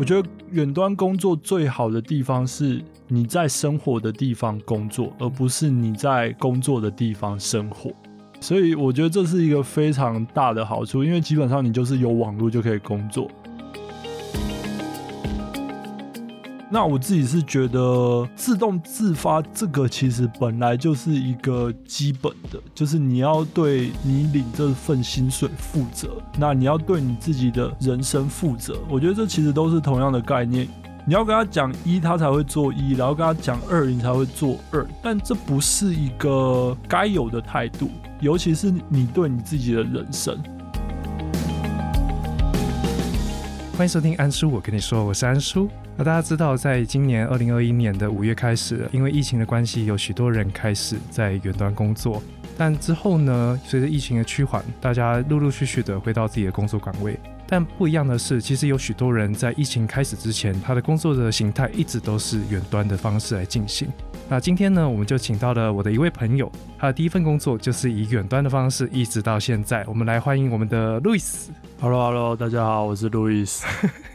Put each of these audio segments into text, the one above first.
我觉得远端工作最好的地方是你在生活的地方工作，而不是你在工作的地方生活。所以我觉得这是一个非常大的好处，因为基本上你就是有网络就可以工作。那我自己是觉得自动自发这个其实本来就是一个基本的，就是你要对你领这份薪水负责，那你要对你自己的人生负责。我觉得这其实都是同样的概念，你要跟他讲一，他才会做一；然后跟他讲二，你才会做二。但这不是一个该有的态度，尤其是你对你自己的人生。欢迎收听安叔，我跟你说，我是安叔。那大家知道，在今年二零二一年的五月开始，因为疫情的关系，有许多人开始在远端工作。但之后呢，随着疫情的趋缓，大家陆陆续续的回到自己的工作岗位。但不一样的是，其实有许多人在疫情开始之前，他的工作的形态一直都是远端的方式来进行。那今天呢，我们就请到了我的一位朋友，他的第一份工作就是以远端的方式一直到现在。我们来欢迎我们的路易斯。Hello，Hello，大家好，我是路易斯。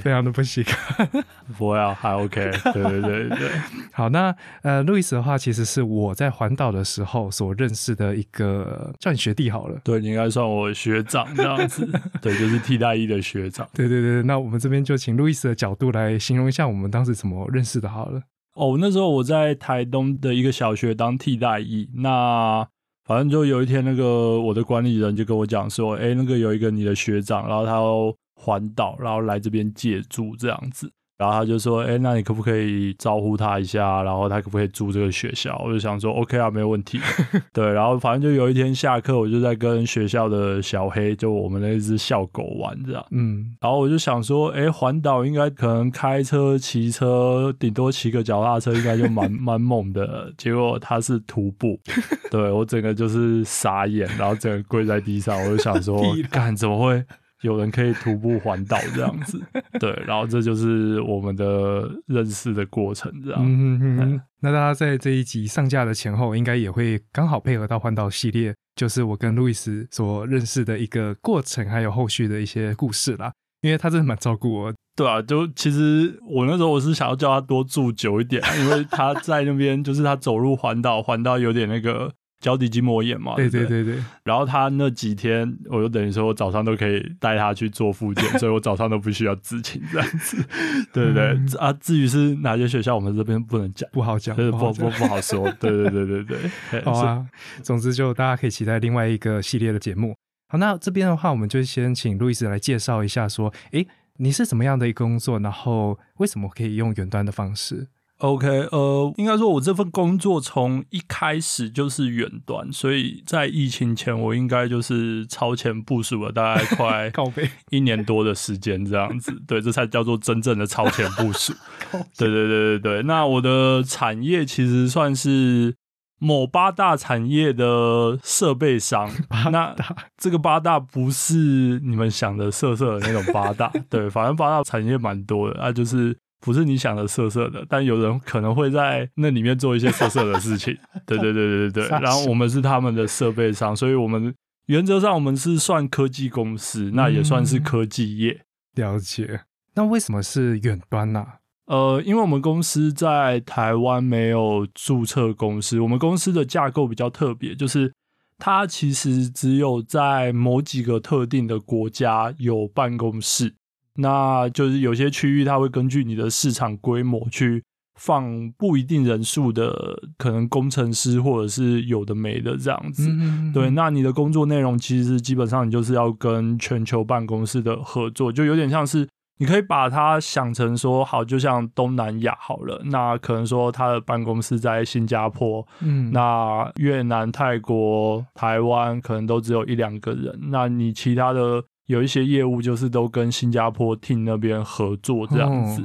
非常的不习惯，不要还 OK，对对对。对。好，那呃，路易斯的话，其实是我在环岛的时候所认识的一个算学弟好了，对你应该算我学长这样子，对，就是替代役的学长。对对对，那我们这边就请路易斯的角度来形容一下我们当时怎么认识的好了。哦，那时候我在台东的一个小学当替代役，那反正就有一天，那个我的管理人就跟我讲说，哎，那个有一个你的学长，然后他。环岛，然后来这边借住这样子，然后他就说：“哎，那你可不可以招呼他一下？然后他可不可以住这个学校？”我就想说：“OK 啊，没有问题。”对，然后反正就有一天下课，我就在跟学校的小黑，就我们那只校狗玩这样。嗯，然后我就想说：“哎，环岛应该可能开车、骑车，顶多骑个脚踏车，应该就蛮 蛮猛的。”结果他是徒步，对我整个就是傻眼，然后整个跪在地上，我就想说：“干怎么会？”有人可以徒步环岛这样子，对，然后这就是我们的认识的过程，这样。嗯那大家在这一集上架的前后，应该也会刚好配合到环岛系列，就是我跟路易斯所认识的一个过程，还有后续的一些故事啦。因为他真的蛮照顾我，对啊，就其实我那时候我是想要叫他多住久一点，因为他在那边就是他走路环岛，环到有点那个。脚底筋膜炎嘛，对对对对。然后他那几天，我就等于说我早上都可以带他去做复健，所以我早上都不需要自勤这样子，对对对。啊，至于是哪些学校，我们这边不能讲，不好讲，不不不好说。对对对对对。好啊，总之就大家可以期待另外一个系列的节目。好，那这边的话，我们就先请路易斯来介绍一下，说，哎，你是怎么样的一个工作，然后为什么可以用远端的方式？OK，呃，应该说，我这份工作从一开始就是远端，所以在疫情前，我应该就是超前部署了，大概快 一年多的时间这样子。对，这才叫做真正的超前部署。对对对对对。那我的产业其实算是某八大产业的设备商。那这个八大不是你们想的色色的那种八大，对，反正八大产业蛮多的，那就是。不是你想的色色的，但有人可能会在那里面做一些色色的事情。对对对对对对。然后我们是他们的设备商，所以我们原则上我们是算科技公司，那也算是科技业。了解。那为什么是远端呢？呃，因为我们公司在台湾没有注册公司，我们公司的架构比较特别，就是它其实只有在某几个特定的国家有办公室。那就是有些区域，它会根据你的市场规模去放不一定人数的可能工程师，或者是有的没的这样子。对，那你的工作内容其实基本上你就是要跟全球办公室的合作，就有点像是你可以把它想成说，好，就像东南亚好了，那可能说他的办公室在新加坡，嗯，那越南、泰国、台湾可能都只有一两个人，那你其他的。有一些业务就是都跟新加坡 team 那边合作这样子，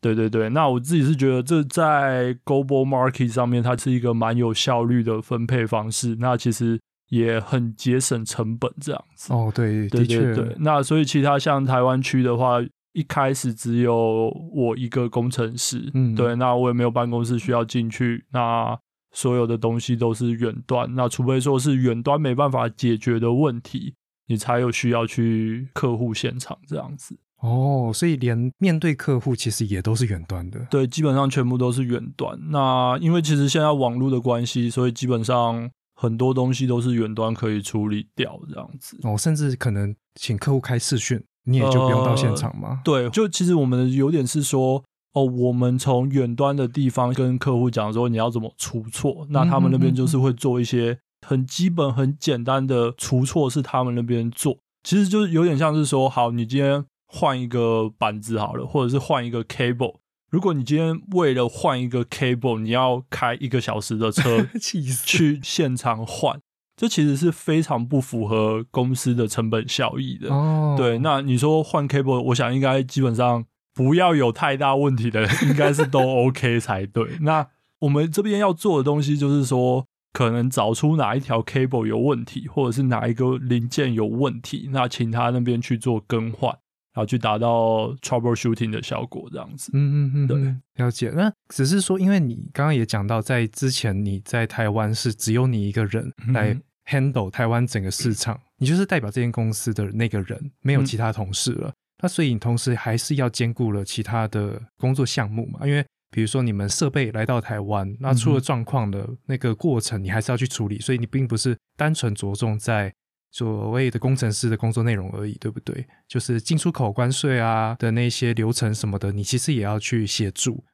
对对对。那我自己是觉得这在 global market 上面，它是一个蛮有效率的分配方式。那其实也很节省成本这样子。哦，对，的确。对。那所以其他像台湾区的话，一开始只有我一个工程师，嗯，对。那我也没有办公室需要进去，那所有的东西都是远端。那除非说是远端没办法解决的问题。你才有需要去客户现场这样子哦，所以连面对客户其实也都是远端的。对，基本上全部都是远端。那因为其实现在网络的关系，所以基本上很多东西都是远端可以处理掉这样子。哦，甚至可能请客户开视讯，你也就不用到现场吗？对，就其实我们有点是说，哦，我们从远端的地方跟客户讲说你要怎么出错，那他们那边就是会做一些很基本、很简单的除错，是他们那边做。其实就是有点像是说，好，你今天。换一个板子好了，或者是换一个 cable。如果你今天为了换一个 cable，你要开一个小时的车 去现场换，这其实是非常不符合公司的成本效益的。哦，对，那你说换 cable，我想应该基本上不要有太大问题的，应该是都 OK 才对。那我们这边要做的东西就是说，可能找出哪一条 cable 有问题，或者是哪一个零件有问题，那请他那边去做更换。然后去达到 troubleshooting 的效果，这样子。嗯嗯嗯，对，了解。那只是说，因为你刚刚也讲到，在之前你在台湾是只有你一个人来 handle 台湾整个市场，你就是代表这间公司的那个人，没有其他同事了。那所以你同时还是要兼顾了其他的工作项目嘛？因为比如说你们设备来到台湾，那出了状况的那个过程，你还是要去处理。所以你并不是单纯着重在。所谓的工程师的工作内容而已，对不对？就是进出口关税啊的那些流程什么的，你其实也要去协助。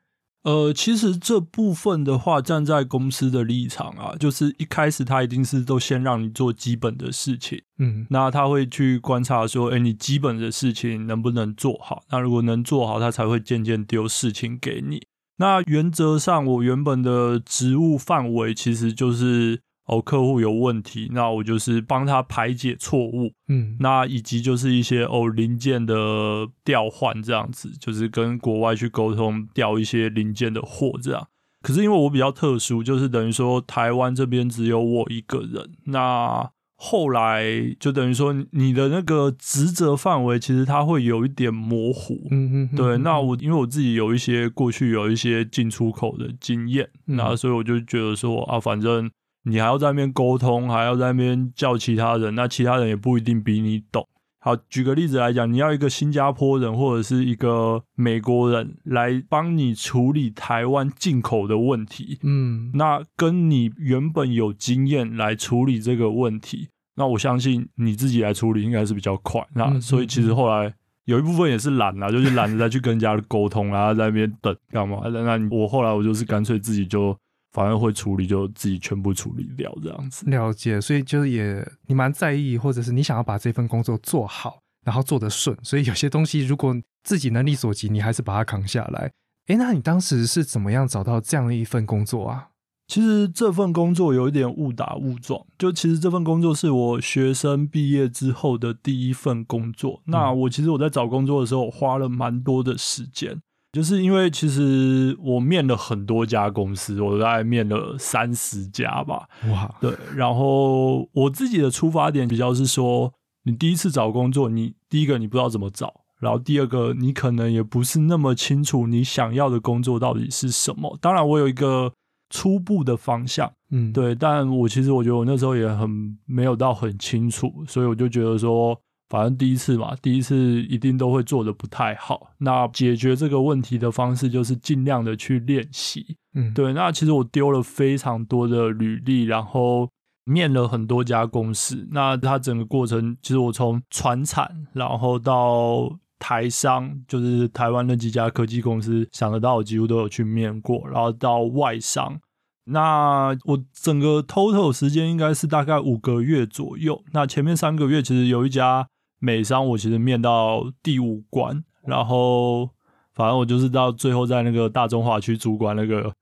呃，其实这部分的话，站在公司的立场啊，就是一开始他一定是都先让你做基本的事情，嗯，那他会去观察说，哎，你基本的事情能不能做好？那如果能做好，他才会渐渐丢事情给你。那原则上，我原本的职务范围其实就是。哦，客户有问题，那我就是帮他排解错误，嗯，那以及就是一些哦零件的调换这样子，就是跟国外去沟通调一些零件的货这样。可是因为我比较特殊，就是等于说台湾这边只有我一个人，那后来就等于说你的那个职责范围其实它会有一点模糊，嗯嗯，对。那我因为我自己有一些过去有一些进出口的经验，那所以我就觉得说啊，反正。你还要在那边沟通，还要在那边叫其他人，那其他人也不一定比你懂。好，举个例子来讲，你要一个新加坡人或者是一个美国人来帮你处理台湾进口的问题，嗯，那跟你原本有经验来处理这个问题，那我相信你自己来处理应该是比较快。那所以其实后来有一部分也是懒啊，就是懒得再去跟人家沟通，然后在那边等干嘛？那我后来我就是干脆自己就。反而会处理，就自己全部处理掉这样子。了解，所以就是也你蛮在意，或者是你想要把这份工作做好，然后做得顺。所以有些东西如果自己能力所及，你还是把它扛下来。诶，那你当时是怎么样找到这样的一份工作啊？其实这份工作有一点误打误撞，就其实这份工作是我学生毕业之后的第一份工作。那我其实我在找工作的时候花了蛮多的时间。就是因为其实我面了很多家公司，我大概面了三十家吧。哇，对。然后我自己的出发点比较是说，你第一次找工作，你第一个你不知道怎么找，然后第二个你可能也不是那么清楚你想要的工作到底是什么。当然，我有一个初步的方向，嗯，对。但我其实我觉得我那时候也很没有到很清楚，所以我就觉得说。反正第一次嘛，第一次一定都会做的不太好。那解决这个问题的方式就是尽量的去练习。嗯，对。那其实我丢了非常多的履历，然后面了很多家公司。那它整个过程，其实我从船产，然后到台商，就是台湾那几家科技公司，想得到我几乎都有去面过。然后到外商，那我整个 total 时间应该是大概五个月左右。那前面三个月其实有一家。美商我其实面到第五关，然后反正我就是到最后在那个大中华区主管那个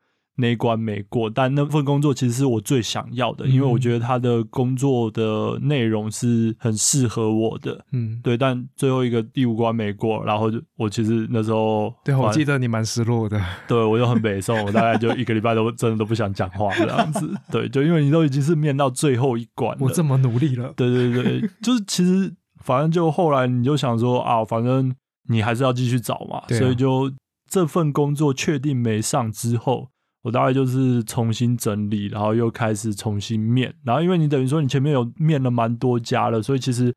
那一关没过，但那份工作其实是我最想要的，因为我觉得他的工作的内容是很适合我的，嗯，对。但最后一个第五关没过，然后就我其实那时候，对我记得你蛮失落的，对我就很北宋，我大概就一个礼拜都 真的都不想讲话这样子，对，就因为你都已经是面到最后一关，我这么努力了，对对对，就是其实。反正就后来你就想说啊，反正你还是要继续找嘛，所以就这份工作确定没上之后，我大概就是重新整理，然后又开始重新面。然后因为你等于说你前面有面了蛮多家了，所以其实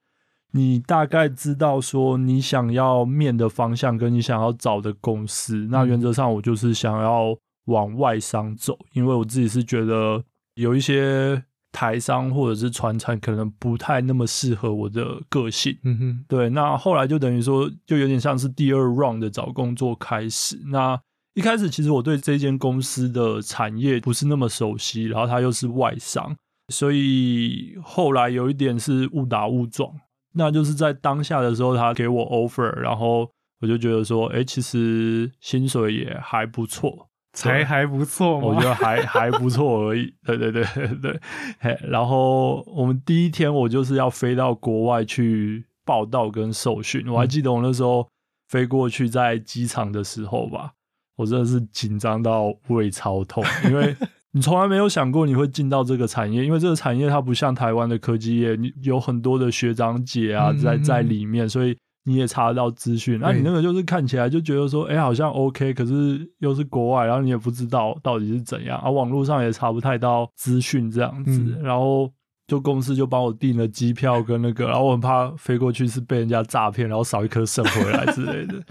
你大概知道说你想要面的方向跟你想要找的公司，那原则上我就是想要往外商走，因为我自己是觉得有一些台商或者是船产可能不太那么适合我的个性。嗯哼，对，那后来就等于说，就有点像是第二 round 的找工作开始。那一开始其实我对这间公司的产业不是那么熟悉，然后它又是外商，所以后来有一点是误打误撞。那就是在当下的时候，他给我 offer，然后我就觉得说，哎，其实薪水也还不错，才还不错我觉得还还不错而已。对对对对，嘿，然后我们第一天我就是要飞到国外去报道跟受训，我还记得我那时候飞过去在机场的时候吧，我真的是紧张到胃超痛，因为。你从来没有想过你会进到这个产业，因为这个产业它不像台湾的科技业，你有很多的学长姐啊在在里面，所以你也查得到资讯。那你那个就是看起来就觉得说，哎，好像 OK，可是又是国外，然后你也不知道到底是怎样，啊，网络上也查不太到资讯这样子，然后。就公司就帮我订了机票跟那个，然后我很怕飞过去是被人家诈骗，然后少一颗肾回来之类的。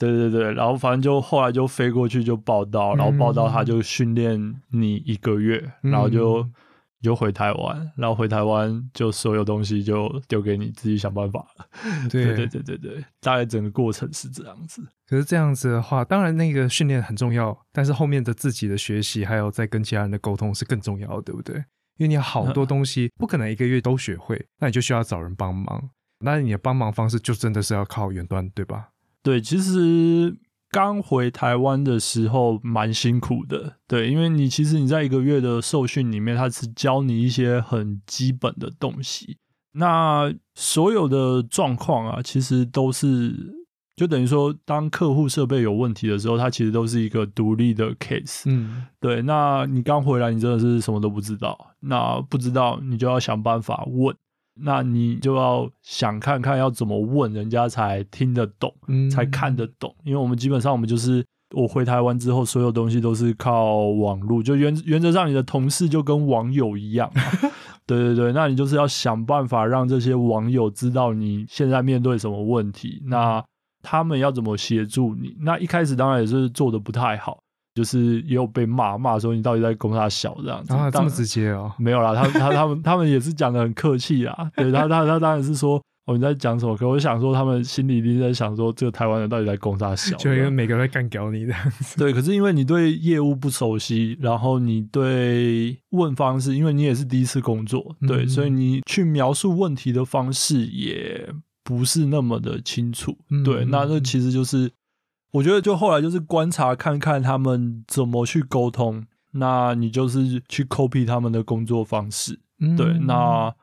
对对对，然后反正就后来就飞过去就报道，然后报道他就训练你一个月，然后就就回台湾，然后回台湾就所有东西就丢给你自己想办法了。对对对对对，大概整个过程是这样子。可是这样子的话，当然那个训练很重要，但是后面的自己的学习还有在跟其他人的沟通是更重要的，对不对？因为你好多东西不可能一个月都学会，那你就需要找人帮忙。那你的帮忙方式就真的是要靠远端，对吧？对，其实刚回台湾的时候蛮辛苦的，对，因为你其实你在一个月的受训里面，他只教你一些很基本的东西，那所有的状况啊，其实都是。就等于说，当客户设备有问题的时候，它其实都是一个独立的 case。嗯，对。那你刚回来，你真的是什么都不知道。那不知道，你就要想办法问。那你就要想看看要怎么问人家才听得懂，才看得懂。因为我们基本上，我们就是我回台湾之后，所有东西都是靠网络。就原原则上，你的同事就跟网友一样。对对对，那你就是要想办法让这些网友知道你现在面对什么问题。那他们要怎么协助你？那一开始当然也是做的不太好，就是也有被骂，骂说你到底在攻他小这样子。啊，这么直接哦？没有啦，他他他们 他们也是讲的很客气啊。对他他他当然是说哦你在讲什么？可我想说他们心里一定在想说这个台湾人到底在攻他小，就因为每个人在干掉你这样子。对，可是因为你对业务不熟悉，然后你对问方式，因为你也是第一次工作，对，所以你去描述问题的方式也。不是那么的清楚，对，那这其实就是，我觉得就后来就是观察看看他们怎么去沟通，那你就是去 copy 他们的工作方式，对，那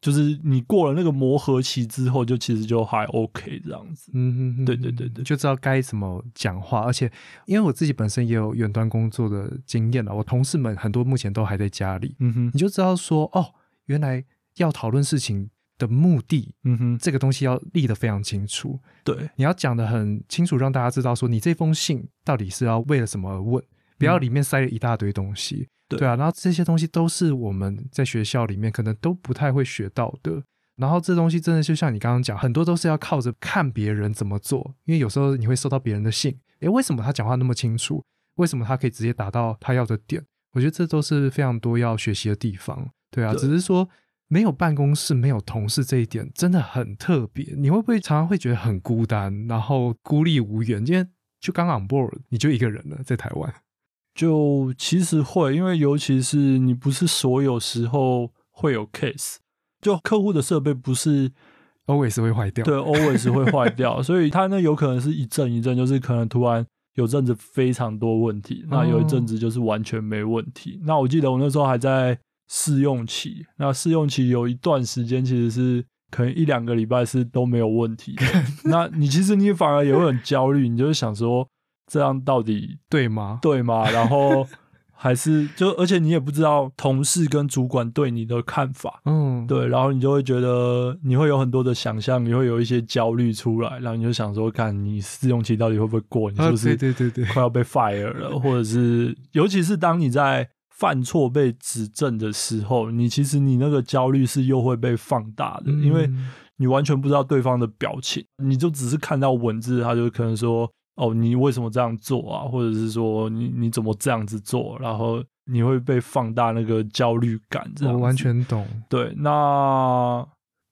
就是你过了那个磨合期之后，就其实就还 OK 这样子，嗯，对对对对，就知道该怎么讲话，而且因为我自己本身也有远端工作的经验了，我同事们很多目前都还在家里，嗯哼，你就知道说哦，原来要讨论事情。的目的，嗯哼，这个东西要立得非常清楚。对，你要讲的很清楚，让大家知道说你这封信到底是要为了什么而问，不要里面塞了一大堆东西。对啊，然后这些东西都是我们在学校里面可能都不太会学到的。然后这东西真的就像你刚刚讲，很多都是要靠着看别人怎么做，因为有时候你会收到别人的信，诶，为什么他讲话那么清楚？为什么他可以直接达到他要的点？我觉得这都是非常多要学习的地方。对啊，只是说。没有办公室，没有同事，这一点真的很特别。你会不会常常会觉得很孤单，然后孤立无援？因为就刚 on board，你就一个人了，在台湾。就其实会，因为尤其是你不是所有时候会有 case，就客户的设备不是 always 会坏掉，对，always 会坏掉，所以它那有可能是一阵一阵，就是可能突然有阵子非常多问题，那有一阵子就是完全没问题。那我记得我那时候还在。试用期，那试用期有一段时间其实是可能一两个礼拜是都没有问题。那你其实你反而也会很焦虑，你就是想说这样到底对吗？对吗？然后还是就而且你也不知道同事跟主管对你的看法，嗯，对，然后你就会觉得你会有很多的想象，你会有一些焦虑出来，然后你就想说，看你试用期到底会不会过？你是不是对对对快要被 fire 了？或者是尤其是当你在。犯错被指正的时候，你其实你那个焦虑是又会被放大的，因为你完全不知道对方的表情，你就只是看到文字，他就可能说：“哦，你为什么这样做啊？”或者是说：“你你怎么这样子做？”然后你会被放大那个焦虑感，这样我完全懂。对。那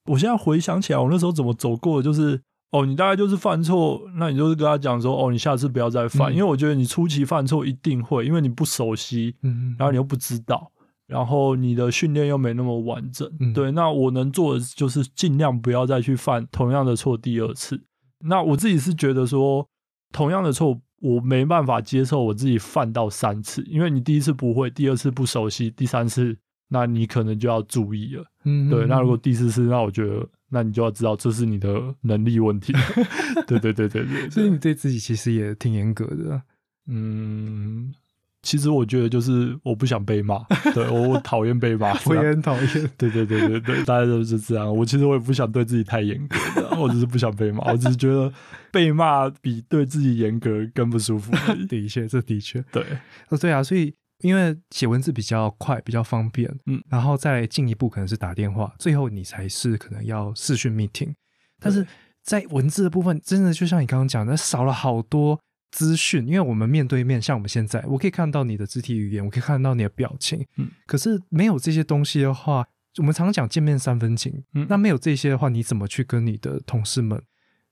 我现在回想起来，我那时候怎么走过的，就是哦，你大概就是犯错，那你就是跟他讲说：“哦，你下次不要再犯。”因为我觉得你初期犯错一定会，因为你不熟悉，嗯，然后你又不知道。然后你的训练又没那么完整，对，那我能做的就是尽量不要再去犯同样的错第二次。那我自己是觉得说，同样的错我没办法接受我自己犯到三次，因为你第一次不会，第二次不熟悉，第三次那你可能就要注意了。嗯，对。那如果第四次，那我觉得那你就要知道这是你的能力问题。对对对对对，所以你对自己其实也挺严格的。嗯。其实我觉得就是我不想被骂，对我讨厌被骂，我也很讨厌。对对对对对，大家都是这样。我其实我也不想对自己太严格，我只是不想被骂，我只是觉得被骂比对自己严格更不舒服。的确，这的确对。哦，对啊，所以因为写文字比较快，比较方便，嗯，然后再进一步可能是打电话，最后你才是可能要视讯 meeting。但是在文字的部分，真的就像你刚刚讲的，少了好多。资讯，因为我们面对面，像我们现在，我可以看到你的肢体语言，我可以看到你的表情。嗯，可是没有这些东西的话，我们常常讲见面三分情。嗯，那没有这些的话，你怎么去跟你的同事们，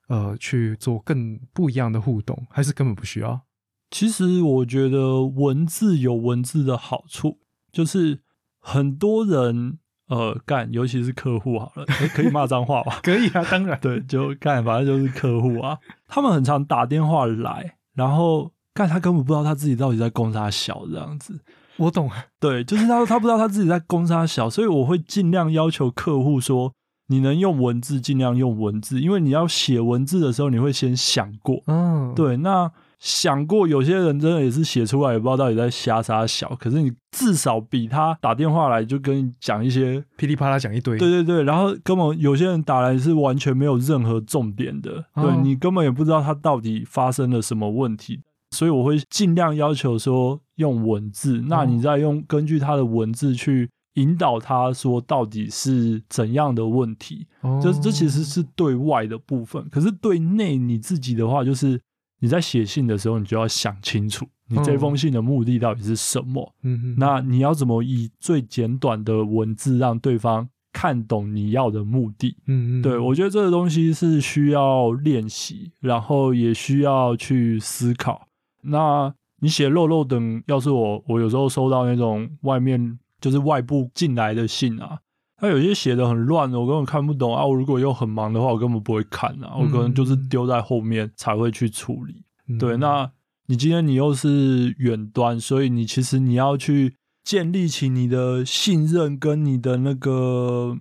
呃，去做更不一样的互动？还是根本不需要？其实我觉得文字有文字的好处，就是很多人呃干，尤其是客户好了，可以骂脏话吧？可以啊，当然，对，就干，反正就是客户啊，他们很常打电话来。然后，干他根本不知道他自己到底在攻杀小这样子，我懂。对，就是他他不知道他自己在攻杀小，所以我会尽量要求客户说，你能用文字尽量用文字，因为你要写文字的时候，你会先想过。嗯，对，那。想过有些人真的也是写出来也不知道到底在瞎撒小，可是你至少比他打电话来就跟你讲一些噼里啪啦讲一堆，对对对，然后根本有些人打来是完全没有任何重点的，对你根本也不知道他到底发生了什么问题，所以我会尽量要求说用文字，那你再用根据他的文字去引导他说到底是怎样的问题，这这其实是对外的部分，可是对内你自己的话就是。你在写信的时候，你就要想清楚，你这封信的目的到底是什么？嗯，那你要怎么以最简短的文字让对方看懂你要的目的？嗯嗯，对我觉得这个东西是需要练习，然后也需要去思考。那你写漏漏等，要是我，我有时候收到那种外面就是外部进来的信啊。他有些写的很乱的，我根本看不懂啊！我如果又很忙的话，我根本不会看啊！我可能就是丢在后面才会去处理。对，那你今天你又是远端，所以你其实你要去建立起你的信任跟你的那个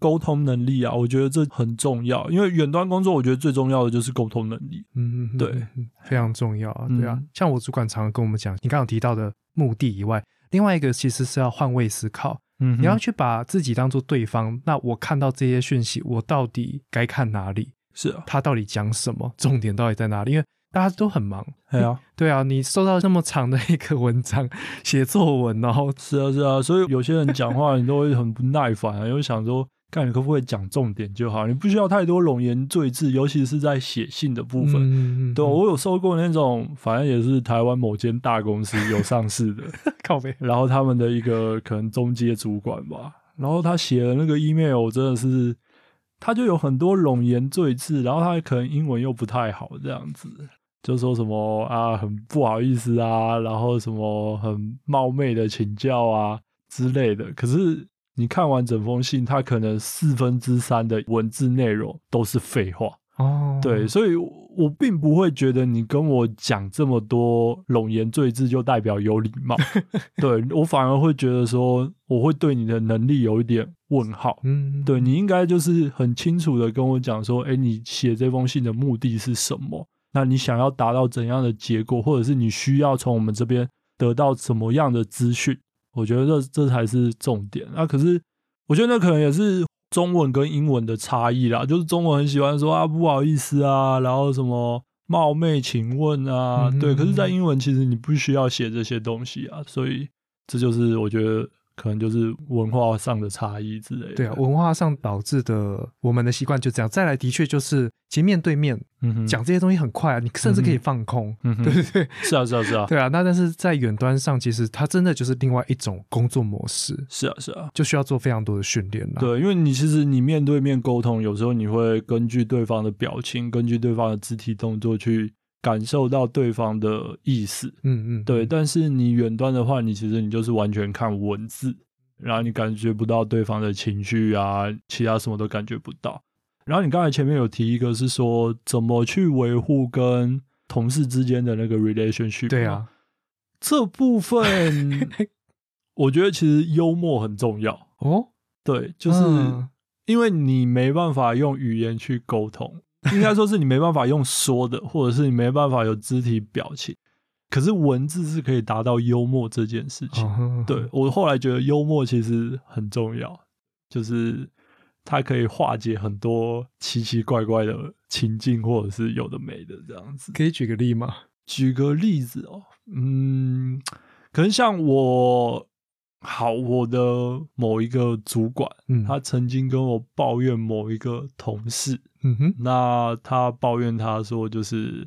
沟通能力啊！我觉得这很重要，因为远端工作，我觉得最重要的就是沟通能力。嗯，对，非常重要啊！对啊，像我主管常常跟我们讲，你刚刚提到的目的以外，另外一个其实是要换位思考。嗯，你要去把自己当做对方，那我看到这些讯息，我到底该看哪里？是啊，他到底讲什么？重点到底在哪里？因为大家都很忙。对啊，对啊，你收到这么长的一个文章，写作文，然后是啊是啊，所以有些人讲话你都会很不耐烦啊，因为想说。看你可不可以讲重点就好，你不需要太多冗言赘字，尤其是在写信的部分。对，我有收过那种，反正也是台湾某间大公司有上市的，靠背。然后他们的一个可能中阶主管吧，然后他写的那个 email 真的是，他就有很多冗言赘字，然后他可能英文又不太好，这样子就说什么啊，很不好意思啊，然后什么很冒昧的请教啊之类的，可是。你看完整封信，它可能四分之三的文字内容都是废话哦。对，所以我并不会觉得你跟我讲这么多冗言赘字就代表有礼貌。对我反而会觉得说，我会对你的能力有一点问号。嗯，对你应该就是很清楚的跟我讲说，哎，你写这封信的目的是什么？那你想要达到怎样的结果，或者是你需要从我们这边得到什么样的资讯？我觉得这这才是重点啊！可是我觉得那可能也是中文跟英文的差异啦。就是中文很喜欢说啊不好意思啊，然后什么冒昧请问啊，对。可是，在英文其实你不需要写这些东西啊，所以这就是我觉得可能就是文化上的差异之类的。对啊，文化上导致的我们的习惯就这样。再来，的确就是其实面对面讲这些东西很快啊，你甚至可以放空，嗯哼 对不对？是啊，是啊，是啊，对啊，那但是在远端上，其实它真的就是另外一种工作模式，是啊，是啊。就需要做非常多的训练了。对，因为你其实你面对面沟通，有时候你会根据对方的表情，根据对方的肢体动作去感受到对方的意思。嗯嗯，对，但是你远端的话，你其实你就是完全看文字，然后你感觉不到对方的情绪啊，其他什么都感觉不到。然后你刚才前面有提一个是说怎么去维护跟同事之间的那个 relationship，对啊，这部分 我觉得其实幽默很重要。哦，对，就是嗯因为你没办法用语言去沟通，应该说是你没办法用说的，或者是你没办法有肢体表情。可是文字是可以达到幽默这件事情。哦对我后来觉得幽默其实很重要，就是它可以化解很多奇奇怪怪的情境，或者是有的没的这样子。可以举个例吗？举个例子哦，嗯，可能像我，好，我的某一个主管，嗯，他曾经跟我抱怨某一个同事，嗯哼，那他抱怨他说就是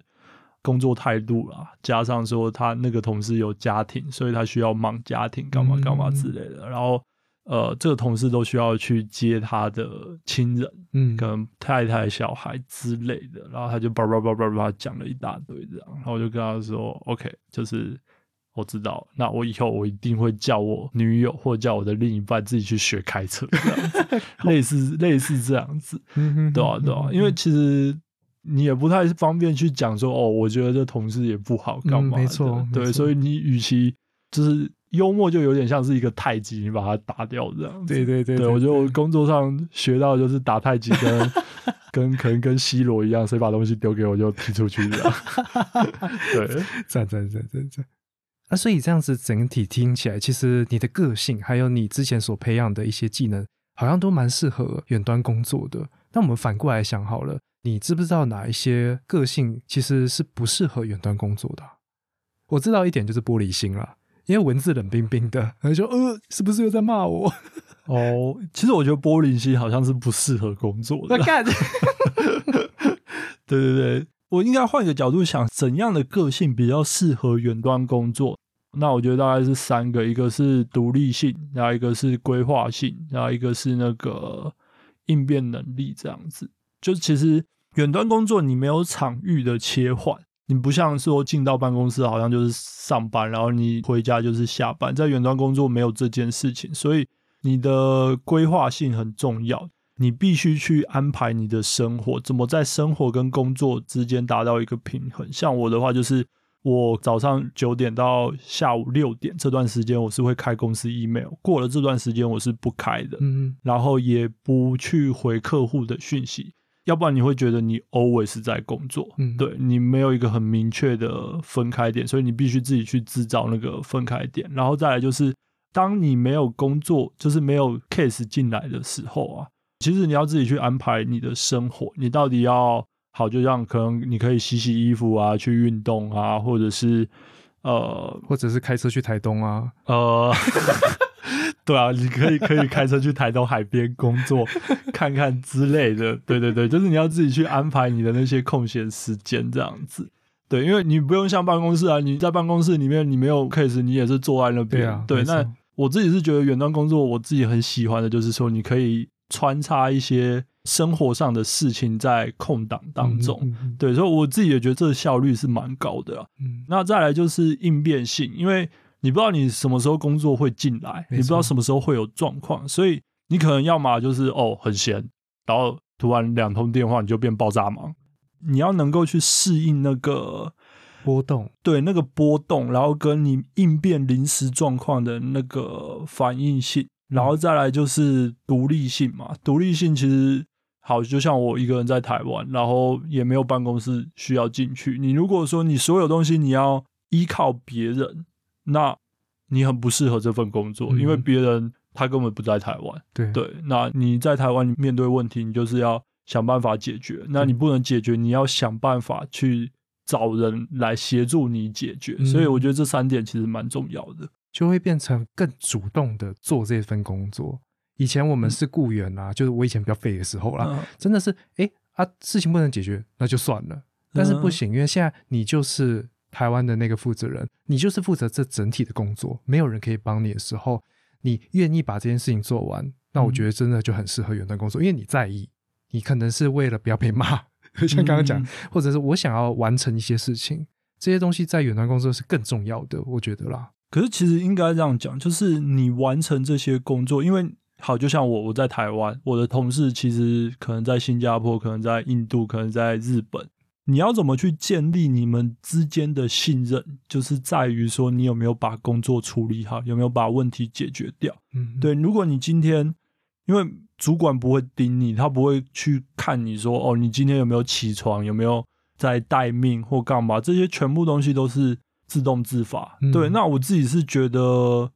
工作态度啦，加上说他那个同事有家庭，所以他需要忙家庭，干嘛干嘛之类的，然后。呃，这个同事都需要去接他的亲人，嗯，可能太太、小孩之类的，然后他就叭叭叭叭叭讲了一大堆这样，然后我就跟他说：“OK，就是我知道，那我以后我一定会叫我女友或叫我的另一半自己去学开车，这样子，类似类似这样子，对啊对啊，因为其实你也不太方便去讲说哦，我觉得这同事也不好干嘛没错对，所以你与其就是幽默，就有点像是一个太极，你把它打掉这样子，对对对对，我觉得我工作上学到的就是打太极跟 跟可能跟 C 罗一样，谁把东西丢给我就踢出去这样。对，赞赞赞赞赞。啊，所以这样子整体听起来，其实你的个性还有你之前所培养的一些技能，好像都蛮适合远端工作的。那我们反过来想好了，你知不知道哪一些个性其实是不适合远端工作的啊、我知道一点就是玻璃心啦，因为文字冷冰冰的，然后就呃，是不是又在骂我？哦，其实我觉得玻璃心好像是不适合工作的 对对对，我应该换个角度想，怎样的个性比较适合远端工作？那我觉得大概是三个，一个是独立性，然后一个是规划性，然后一个是那个应变能力，这样子。就其实远端工作你没有场域的切换，你不像说进到办公室好像就是上班，然后你回家就是下班，在远端工作没有这件事情，所以你的规划性很重要。你必须去安排你的生活，怎么在生活跟工作之间达到一个平衡。像我的话，就是我早上九点到下午六点这段时间，我是会开公司 email，过了这段时间我是不开的，嗯，然后也不去回客户的讯息，要不然你会觉得你 always 在工作，嗯对你没有一个很明确的分开点，所以你必须自己去制造那个分开点，然后再来就是，当你没有工作，就是没有 case 进来的时候啊，其实你要自己去安排你的生活，你到底要好，就像可能你可以洗洗衣服啊，去运动啊，或者是呃或者是开车去台东啊，呃，对啊，你可以可以开车去台东海边工作 看看之类的，对对对，就是你要自己去安排你的那些空闲时间这样子。对，因为你不用像办公室啊，你在办公室里面你没有 case，你也是坐在那边。对啊对，那我自己是觉得远端工作，我自己很喜欢的就是说，你可以穿插一些生活上的事情在空档当中。嗯嗯对，所以我自己也觉得这个效率是蛮高的啊。嗯。那再来就是应变性，因为你不知道你什么时候工作会进来，你不知道什么时候会有状况，所以你可能要么就是哦很闲，然后突然两通电话你就变爆炸忙，你要能够去适应那个波动，对那个波动，然后跟你应变临时状况的那个反应性，然后再来就是独立性嘛。独立性其实好，就像我一个人在台湾，然后也没有办公室需要进去。你如果说你所有东西你要依靠别人，那你很不适合这份工作，嗯因为别人他根本不在台湾。对对，那你在台湾面对问题，你就是要想办法解决。那你不能解决，你要想办法去找人来协助你解决。嗯所以我觉得这三点其实蛮重要的。就会变成更主动的做这份工作。以前我们是雇员啊，就是我以前比较废的时候啦，嗯真的是哎啊，事情不能解决，那就算了。但是不嗯行，因为现在你就是台湾的那个负责人，你就是负责这整体的工作，没有人可以帮你的时候，你愿意把这件事情做完，那我嗯觉得真的就很适合远端工作，因为你在意，你可能是为了不要被骂，像刚刚讲，嗯或者是我想要完成一些事情，这些东西在远端工作是更重要的，我觉得啦。可是其实应该这样讲，就是你完成这些工作，因为好，就像我我在台湾，我的同事其实可能在新加坡，可能在印度，可能在日本。你要怎么去建立你们之间的信任，就是在于说你有没有把工作处理好，有没有把问题解决掉。嗯，对，如果你今天因为主管不会盯你，他不会去看你说哦，你今天有没有起床，有没有在待命或干嘛，这些全部东西都是自动自发。嗯对，那我自己是觉得，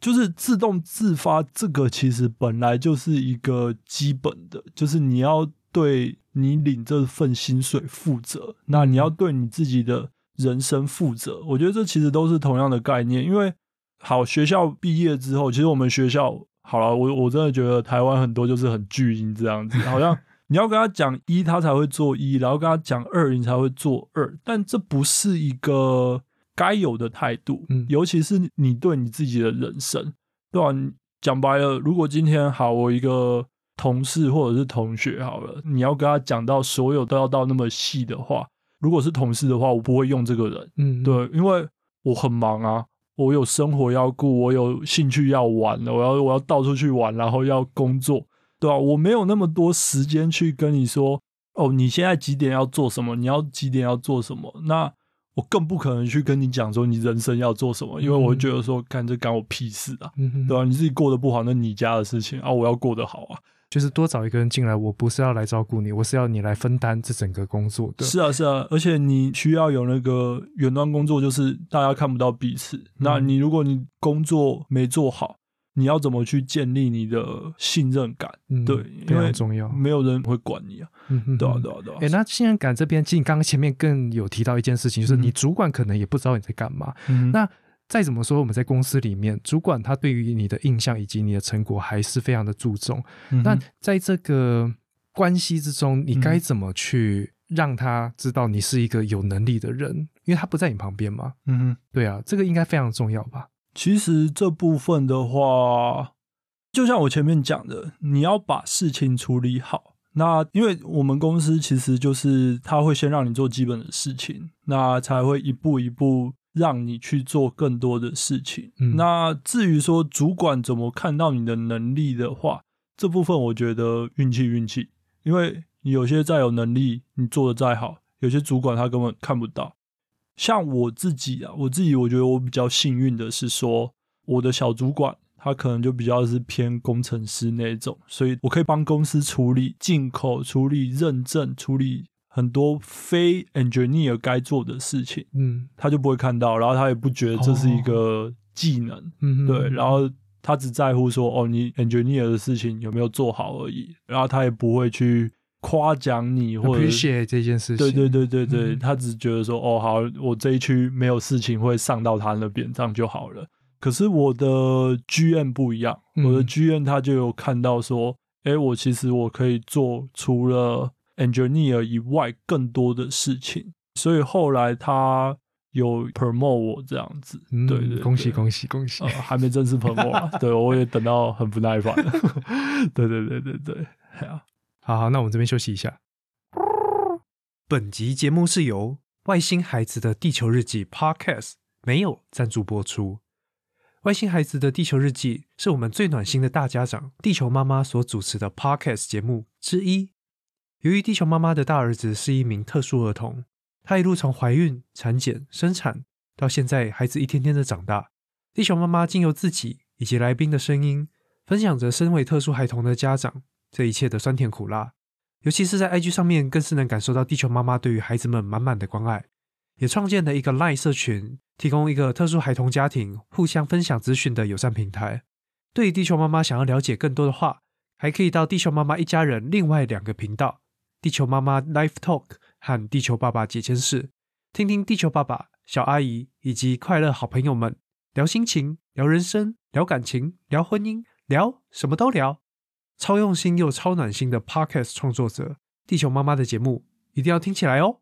就是自动自发这个其实本来就是一个基本的，就是你要对你领这份薪水负责，那你要对你自己的人生负责。我觉得这其实都是同样的概念，因为好学校毕业之后，其实我们学校好了，我我真的觉得台湾很多就是很巨婴这样子，好像 你要跟他讲一，他才会做一，然后跟他讲二，你才会做二，但这不是一个该有的态度，嗯尤其是你对你自己的人生，对吧、你讲白了，如果今天好，我一个同事或者是同学好了，你要跟他讲到所有都要到那么细的话，如果是同事的话，我不会用这个人，嗯，对，因为我很忙啊，我有生活要顾，我有兴趣要玩的，我要我要到处去玩，然后要工作，对吧、我没有那么多时间去跟你说，哦，你现在几点要做什么？你要几点要做什么？那我更不可能去跟你讲说你人生要做什么，因为我会觉得说，干这干我屁事啊，对吧、你自己过得不好，那你家的事情啊，我要过得好啊。就是多找一个人进来，我不是要来照顾你，我是要你来分担这整个工作的。是啊，是啊，而且你需要有那个远端工作，就是大家看不到彼此。那你如果你工作没做好，你要怎么去建立你的信任感？嗯对，非因为常重要。没有人会管你啊。嗯哼对啊，对啊，对啊。哎、那信任感这边，其实你刚刚前面更有提到一件事情，就是你主管可能也不知道你在干嘛。嗯那再怎么说，我们在公司里面，主管他对于你的印象以及你的成果还是非常的注重。嗯那在这个关系之中，你该怎么去让他知道你是一个有能力的人？因为他不在你旁边嘛。嗯哼，对啊，这个应该非常重要吧？其实这部分的话，就像我前面讲的，你要把事情处理好。那因为我们公司其实就是他会先让你做基本的事情，那才会一步一步让你去做更多的事情。嗯那至于说主管怎么看到你的能力的话，这部分我觉得运气运气，因为你有些再有能力，你做的再好，有些主管他根本看不到。像我自己啊，我自己我觉得我比较幸运的是说，我的小主管他可能就比较是偏工程师那种，所以我可以帮公司处理进口、处理认证、处理很多非 engineer 该做的事情，嗯。他就不会看到，然后他也不觉得这是一个技能，嗯哼，对，然后他只在乎说哦，你 engineer 的事情有没有做好而已，然后他也不会去夸奖你或者这件事情。对对对对对，嗯他只觉得说哦好，我这一区没有事情会上到他那边，这样就好了。可是我的 GM 不一样，嗯我的 GM 他就有看到说，哎、我其实我可以做除了 engineer 以外更多的事情，所以后来他有 promote 我这样子。嗯对对对恭喜恭喜恭喜呃，！还没正式 promote 啊，对我也等到很不耐烦了。对对对对对，哎呀。好好，那我们这边休息一下。本集节目是由《外星孩子的地球日记》Podcast 没有赞助播出。外星孩子的地球日记是我们最暖心的大家长地球妈妈所主持的 Podcast 节目之一。由于地球妈妈的大儿子是一名特殊儿童，他一路从怀孕、产检、生产到现在，孩子一天天的长大。地球妈妈经由自己以及来宾的声音，分享着身为特殊孩童的家长这一切的酸甜苦辣。尤其是在 IG 上面，更是能感受到地球妈妈对于孩子们满满的关爱。也创建了一个 LINE 社群，提供一个特殊孩童家庭互相分享资讯的友善平台。对于地球妈妈想要了解更多的话，还可以到地球妈妈一家人另外两个频道——地球妈妈 Life Talk 和地球爸爸解签室，听听地球爸爸、小阿姨以及快乐好朋友们聊心情，聊人生，聊感情，聊婚姻，聊什么都聊。超用心又超暖心的 Podcast 创作者，地球妈妈的节目一定要听起来哦。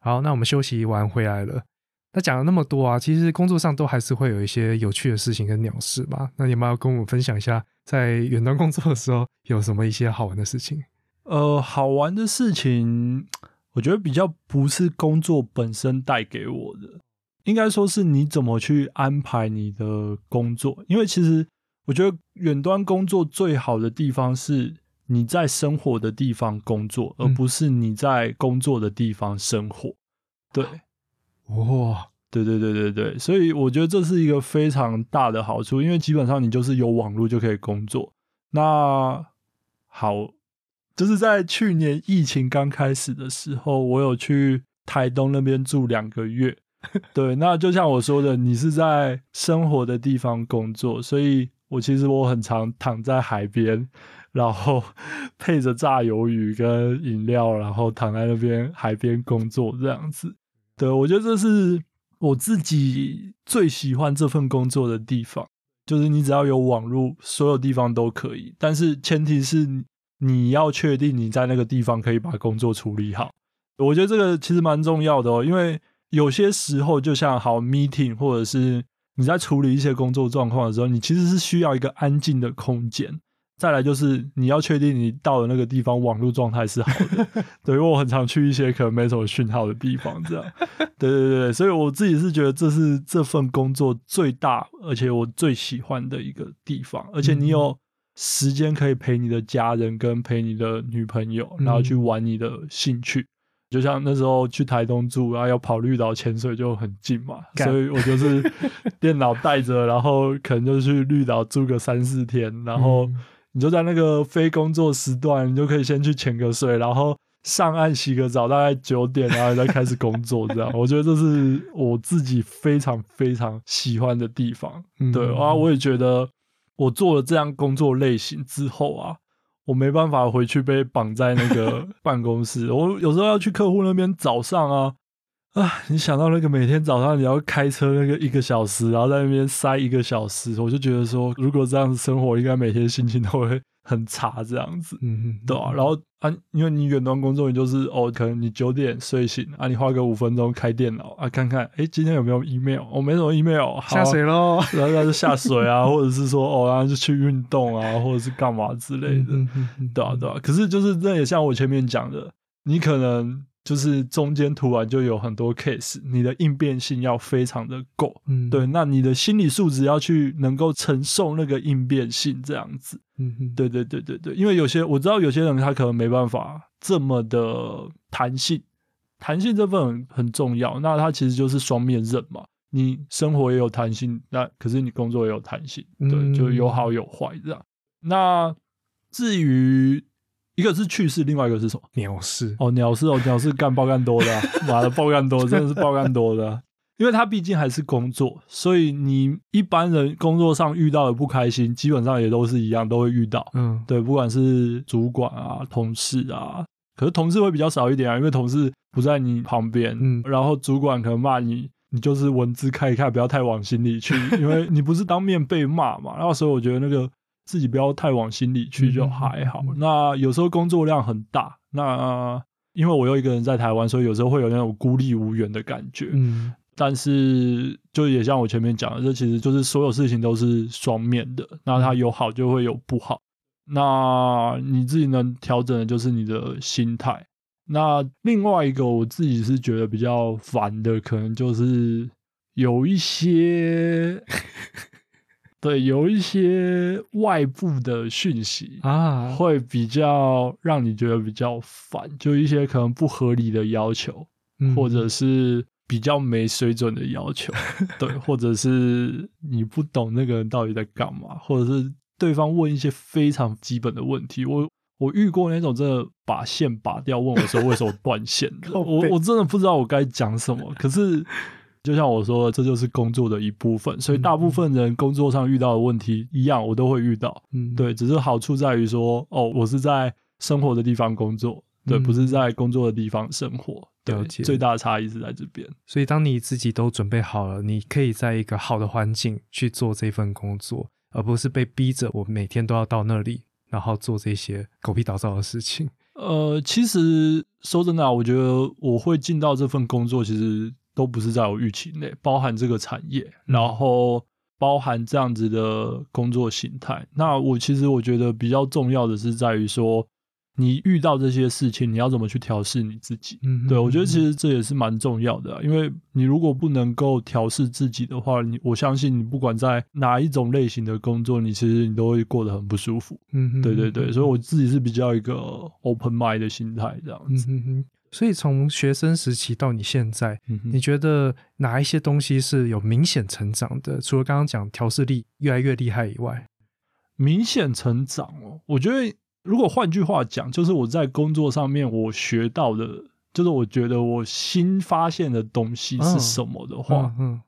好，那我们休息完回来了。那讲了那么多啊，其实工作上都还是会有一些有趣的事情跟鸟事吧。那你们要跟我们分享一下，在远端工作的时候有什么一些好玩的事情？呃，好玩的事情，我觉得比较不是工作本身带给我的，应该说是你怎么去安排你的工作。因为其实我觉得远端工作最好的地方是你在生活的地方工作，而不是你在工作的地方生活。对，哇，对对对对对，所以我觉得这是一个非常大的好处，因为基本上你就是有网络就可以工作。那好。就是在去年疫情刚开始的时候，我有去台东那边住两个月。对，那就像我说的，你是在生活的地方工作，所以我其实我很常躺在海边，然后 配着炸鱿鱼跟饮料，然后躺在那边海边工作这样子。对，我觉得这是我自己最喜欢这份工作的地方，就是你只要有网络，所有地方都可以，但是前提是。你要确定你在那个地方可以把工作处理好，我觉得这个其实蛮重要的哦。因为有些时候，就像好 meeting，或者是你在处理一些工作状况的时候，你其实是需要一个安静的空间。再来就是你要确定你到的那个地方网络状态是好的。对，因为我很常去一些可能没什么讯号的地方，这样。对对对，所以我自己是觉得这是这份工作最大而且我最喜欢的一个地方，而且你有。时间可以陪你的家人跟陪你的女朋友，然后去玩你的兴趣。就像那时候去台东住，然后要跑绿岛潜水就很近嘛，所以我就是 电脑带着，然后可能就去绿岛住个三四天，然后你就在那个非工作时段，你就可以先去潜个水，然后上岸洗个澡，大概九点，然后再开始工作。这样，我觉得这是我自己非常非常喜欢的地方。对啊，我也觉得。我做了这样工作类型之后啊，我没办法回去被绑在那个 办公室。我有时候要去客户那边，早上啊啊，你想到那个每天早上你要开车那个一个小时，然后在那边塞一个小时，我就觉得说，如果这样子生活，应该每天心情都会。很差这样子，嗯，对啊，然后啊，因为你远端工作，你就是哦，可能你九点睡醒啊，你花个五分钟开电脑啊，看看，哎，今天有没有 email？我没什么 email，下水喽，然后就下水啊，或者是说哦，然后就去运动啊，或者是干嘛之类的，对啊，对啊。可是就是这也像我前面讲的，你可能。就是中间突然就有很多 case，你的应变性要非常的够，嗯，对，那你的心理素质要去能够承受那个应变性这样子，嗯哼，对对对对对，因为有些我知道有些人他可能没办法这么的弹性，弹性这份很重要，那它其实就是双面刃嘛，你生活也有弹性，那可是你工作也有弹性，对，就有好有坏这样。那至于。一个是去世，另外一个是什么？鸟事哦，鸟事哦，鸟事干爆干多的，妈的爆干多，真的是爆干多的。因为他毕竟还是工作，所以你一般人工作上遇到的不开心，基本上也都是一样，都会遇到。嗯，对，不管是主管啊、同事啊，可是同事会比较少一点啊，因为同事不在你旁边。嗯，然后主管可能骂你，你就是文字看一看，不要太往心里去，因为你不是当面被骂嘛。然后所以我觉得那个。自己不要太往心里去就还好。那有时候工作量很大，那因为我又一个人在台湾，所以有时候会有那种孤立无援的感觉。嗯，但是就也像我前面讲的，这其实就是所有事情都是双面的。那它有好就会有不好。那你自己能调整的就是你的心态。那另外一个我自己是觉得比较烦的，可能就是有一些。对，有一些外部的讯息啊，会比较让你觉得比较烦，就一些可能不合理的要求，或者是比较没水准的要求，对，或者是你不懂那个人到底在干嘛，或者是对方问一些非常基本的问题，我我遇过那种真的把线拔掉，问我说为什么断线的，我我真的不知道我该讲什么，可是。就像我说，的，这就是工作的一部分，所以大部分人工作上遇到的问题一样，我都会遇到。嗯，对，只是好处在于说，哦，我是在生活的地方工作，对，不是在工作的地方生活。对了解最大的差异是在这边。所以当你自己都准备好了，你可以在一个好的环境去做这份工作，而不是被逼着我每天都要到那里，然后做这些狗屁倒灶的事情。呃，其实说真的啊，我觉得我会进到这份工作，其实都不是在我预期内，包含这个产业，然后包含这样子的工作形态。那我其实我觉得比较重要的是在于说，你遇到这些事情，你要怎么去调试你自己。嗯对，我觉得其实这也是蛮重要的啊、因为你如果不能够调试自己的话，你我相信你不管在哪一种类型的工作，你其实你都会过得很不舒服。嗯对对对，所以我自己是比较一个 open mind 的心态这样子。嗯。所以从学生时期到你现在，嗯你觉得哪一些东西是有明显成长的？除了刚刚讲调试力越来越厉害以外，明显成长哦，我觉得如果换句话讲，就是我在工作上面我学到的，就是我觉得我新发现的东西是什么的话，嗯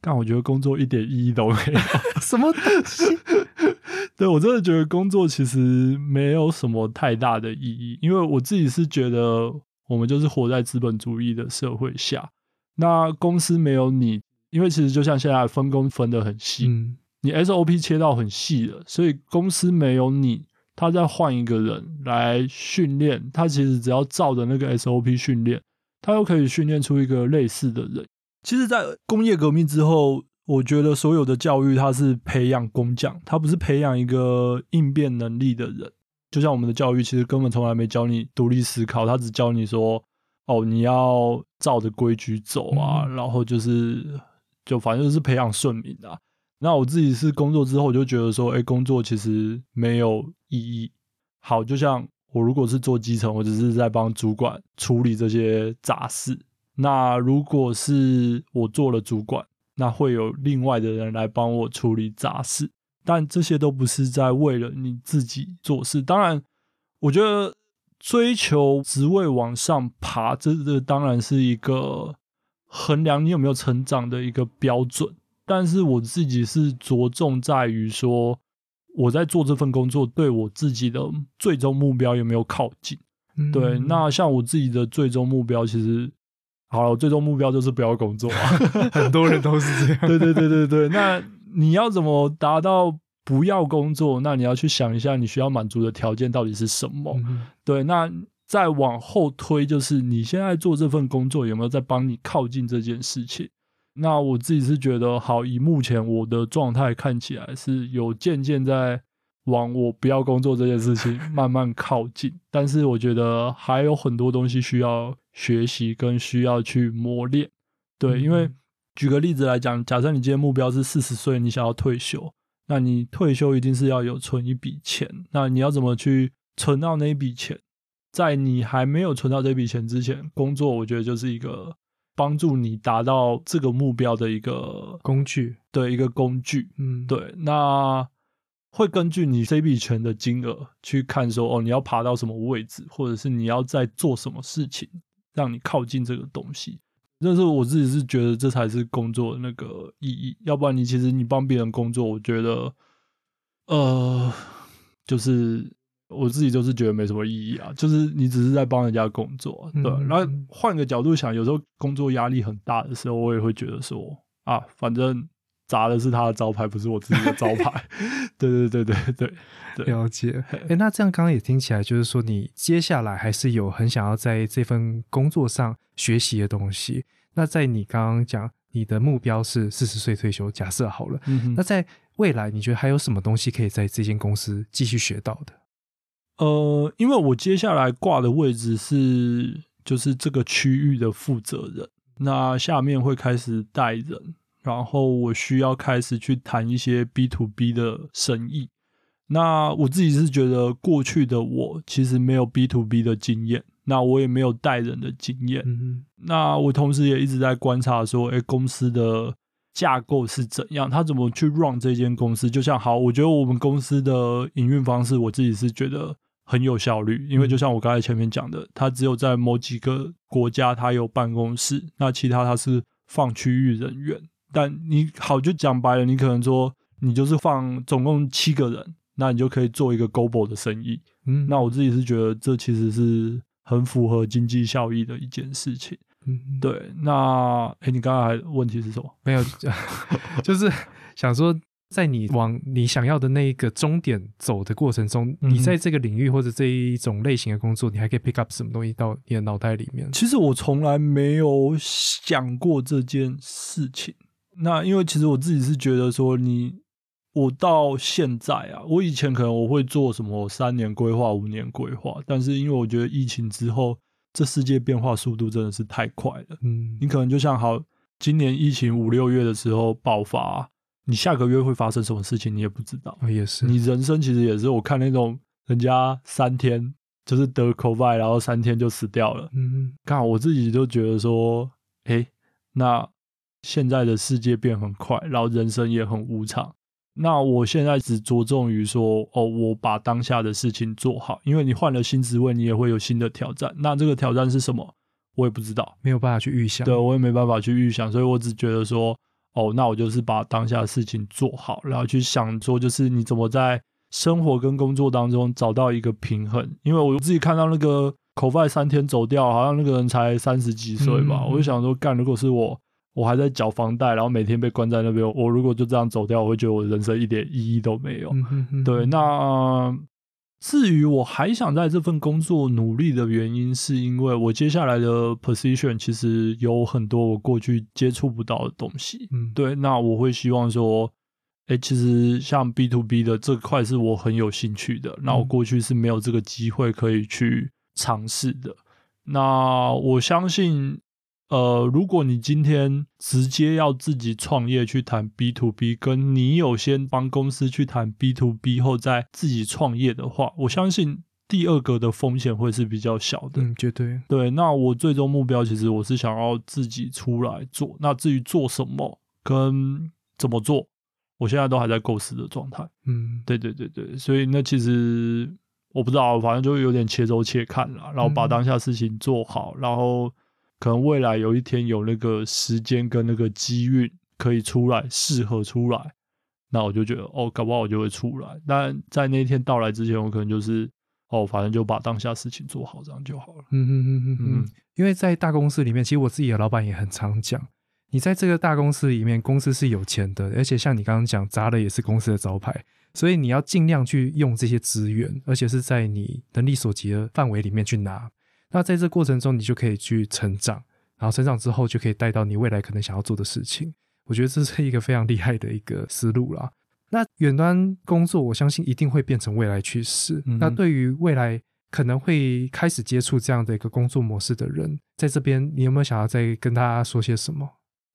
但我觉得工作一点意义都没有。嗯，什么东西？对我真的觉得工作其实没有什么太大的意义，因为我自己是觉得我们就是活在资本主义的社会下，那公司没有你，因为其实就像现在分工分得很细，嗯你 SOP 切到很细了，所以公司没有你，他再换一个人来训练，他其实只要照着那个 SOP 训练，他又可以训练出一个类似的人。其实，在工业革命之后，我觉得所有的教育它是培养工匠，它不是培养一个应变能力的人。就像我们的教育，其实根本从来没教你独立思考，他只教你说，哦，你要照着规矩走啊，嗯然后就是就反正就是培养顺民啊。那我自己是工作之后，我就觉得说，哎、工作其实没有意义。好，就像我如果是做基层，我只是在帮主管处理这些杂事。那如果是我做了主管，那会有另外的人来帮我处理杂事。但这些都不是在为了你自己做事。当然，我觉得追求职位往上爬，这这当然是一个衡量你有没有成长的一个标准。但是我自己是着重在于说，我在做这份工作对我自己的最终目标有没有靠近。嗯对，那像我自己的最终目标，其实好了，我最终目标就是不要工作啊。很多人都是这样。对对对对对，那你要怎么达到不要工作？那你要去想一下，你需要满足的条件到底是什么？嗯对，那再往后推，就是你现在做这份工作有没有在帮你靠近这件事情？那我自己是觉得，好，以目前我的状态看起来是有渐渐在往我不要工作这件事情慢慢靠近，但是我觉得还有很多东西需要学习跟需要去磨练。对，因为嗯举个例子来讲，假设你今天目标是四十岁，你想要退休，那你退休一定是要有存一笔钱，那你要怎么去存到那一笔钱？在你还没有存到这笔钱之前，工作我觉得就是一个帮助你达到这个目标的一个工具，对一个工具。嗯，对，那会根据你这笔钱的金额去看说，哦，你要爬到什么位置，或者是你要在做什么事情，让你靠近这个东西。但是我自己是觉得这才是工作的那个意义，要不然你其实你帮别人工作，我觉得，呃，就是我自己就是觉得没什么意义啊，就是你只是在帮人家工作，对。嗯然后换个角度想，有时候工作压力很大的时候，我也会觉得说，啊，反正砸的是他的招牌，不是我自己的招牌。对对对对对对，了解。哎，那这样刚刚也听起来，就是说你接下来还是有很想要在这份工作上学习的东西。那在你刚刚讲你的目标是四十岁退休，假设好了，那在未来你觉得还有什么东西可以在这间公司继续学到的？呃，因为我接下来挂的位置是就是这个区域的负责人，那下面会开始带人，然后我需要开始去谈一些 B to B 的生意。那我自己是觉得过去的我其实没有 B to B 的经验，那我也没有带人的经验。嗯那我同时也一直在观察说，哎、公司的架构是怎样，他怎么去 run 这间公司？就像好，我觉得我们公司的营运方式，我自己是觉得很有效率，因为就像我刚才前面讲的，他只有在某几个国家他有办公室，那其他他是放区域人员。但你好，就讲白了，你可能说你就是放总共七个人，那你就可以做一个 global 的生意。嗯，那我自己是觉得这其实是很符合经济效益的一件事情。嗯，对，那哎，你刚刚还问题是什么？没有，就是想说，在你往你想要的那一个终点走的过程中，嗯你在这个领域或者这一种类型的工作，你还可以 pick up 什么东西到你的脑袋里面？其实我从来没有想过这件事情。那因为其实我自己是觉得说你，我到现在啊，我以前可能我会做什么三年规划、五年规划，但是因为我觉得疫情之后，这世界变化速度真的是太快了。嗯你可能就像好，今年疫情五六月的时候爆发，你下个月会发生什么事情你也不知道。哦也是，你人生其实也是，我看那种人家三天就是得 COVID，然后三天就死掉了。嗯刚好我自己就觉得说，诶，那现在的世界变很快，然后人生也很无常。那我现在只着重于说，哦，我把当下的事情做好，因为你换了新职位，你也会有新的挑战。那这个挑战是什么，我也不知道。没有办法去预想。对我也没办法去预想，所以我只觉得说，哦，那我就是把当下的事情做好，然后去想说，就是你怎么在生活跟工作当中找到一个平衡。因为我自己看到那个口外三天走掉，好像那个人才三十几岁吧，嗯我就想说，干，如果是我，我还在缴房贷，然后每天被关在那边，我如果就这样走掉，我会觉得我人生一点意义都没有。嗯哼哼对，那至于我还想在这份工作努力的原因，是因为我接下来的 position 其实有很多我过去接触不到的东西。嗯对，那我会希望说，哎、其实像 B to B 的这块是我很有兴趣的，那我过去是没有这个机会可以去尝试的。那我相信，呃，如果你今天直接要自己创业去谈 B to B，跟你有先帮公司去谈 B to B 后再自己创业的话，我相信第二个的风险会是比较小的。嗯，绝对。对，那我最终目标其实我是想要自己出来做。那至于做什么跟怎么做，我现在都还在构思的状态。嗯，对对对对，所以那其实我不知道，反正就有点切走切看啦，然后把嗯当下事情做好，然后可能未来有一天有那个时间跟那个机运可以出来，适合出来，那我就觉得哦，搞不好我就会出来。但在那一天到来之前，我可能就是哦，反正就把当下事情做好，这样就好了。嗯嗯嗯嗯嗯哼，因为在大公司里面，其实我自己的老板也很常讲，你在这个大公司里面，公司是有钱的，而且像你刚刚讲，砸的也是公司的招牌，所以你要尽量去用这些资源，而且是在你能力所及的范围里面去拿。那在这过程中，你就可以去成长，然后成长之后就可以带到你未来可能想要做的事情。我觉得这是一个非常厉害的一个思路啦。那远端工作，我相信一定会变成未来趋势。嗯那对于未来可能会开始接触这样的一个工作模式的人，在这边你有没有想要再跟大家说些什么？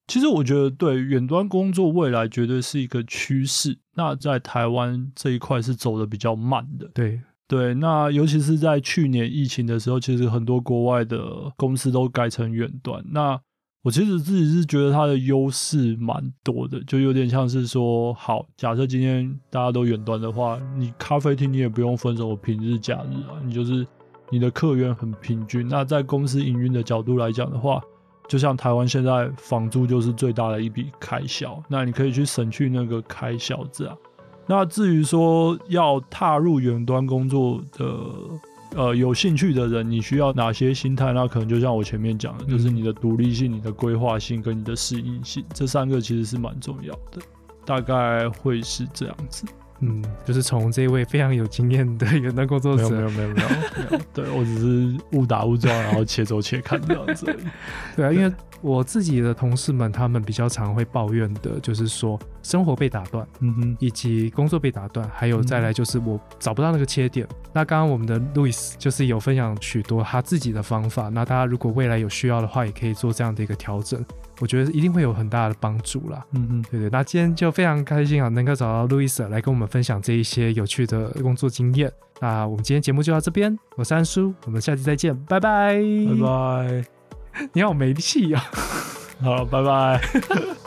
其实我觉得，对远端工作未来绝对是一个趋势。那在台湾这一块是走的比较慢的，对，对。那尤其是在去年疫情的时候，其实很多国外的公司都改成远端。那我其实自己是觉得它的优势蛮多的，就有点像是说，好，假设今天大家都远端的话，你咖啡厅你也不用分什么平日假日啊，你就是你的客源很平均。那在公司营运的角度来讲的话，就像台湾现在房租就是最大的一笔开销，那你可以去省去那个开销这样。那至于说要踏入远端工作的呃有兴趣的人，你需要哪些心态？那可能就像我前面讲的，就是你的独立性、你的规划性跟你的适应性，这三个其实是蛮重要的。大概会是这样子。嗯，就是从这位非常有经验的远端工作者，没有没有没有没有没有，对我只是误打误撞，然后且走且看这样子。对啊，因为我自己的同事们，他们比较常会抱怨的，就是说生活被打断，嗯哼，以及工作被打断，还有再来就是我找不到那个切点。那刚刚我们的路易斯就是有分享许多他自己的方法，那大家如果未来有需要的话，也可以做这样的一个调整，我觉得一定会有很大的帮助啦。嗯嗯，对对，那今天就非常开心啊，能够找到路易斯来跟我们分享这一些有趣的工作经验。那我们今天节目就到这边，我是安叔，我们下期再见，拜拜，拜。拜。你好没气啊！好，拜拜。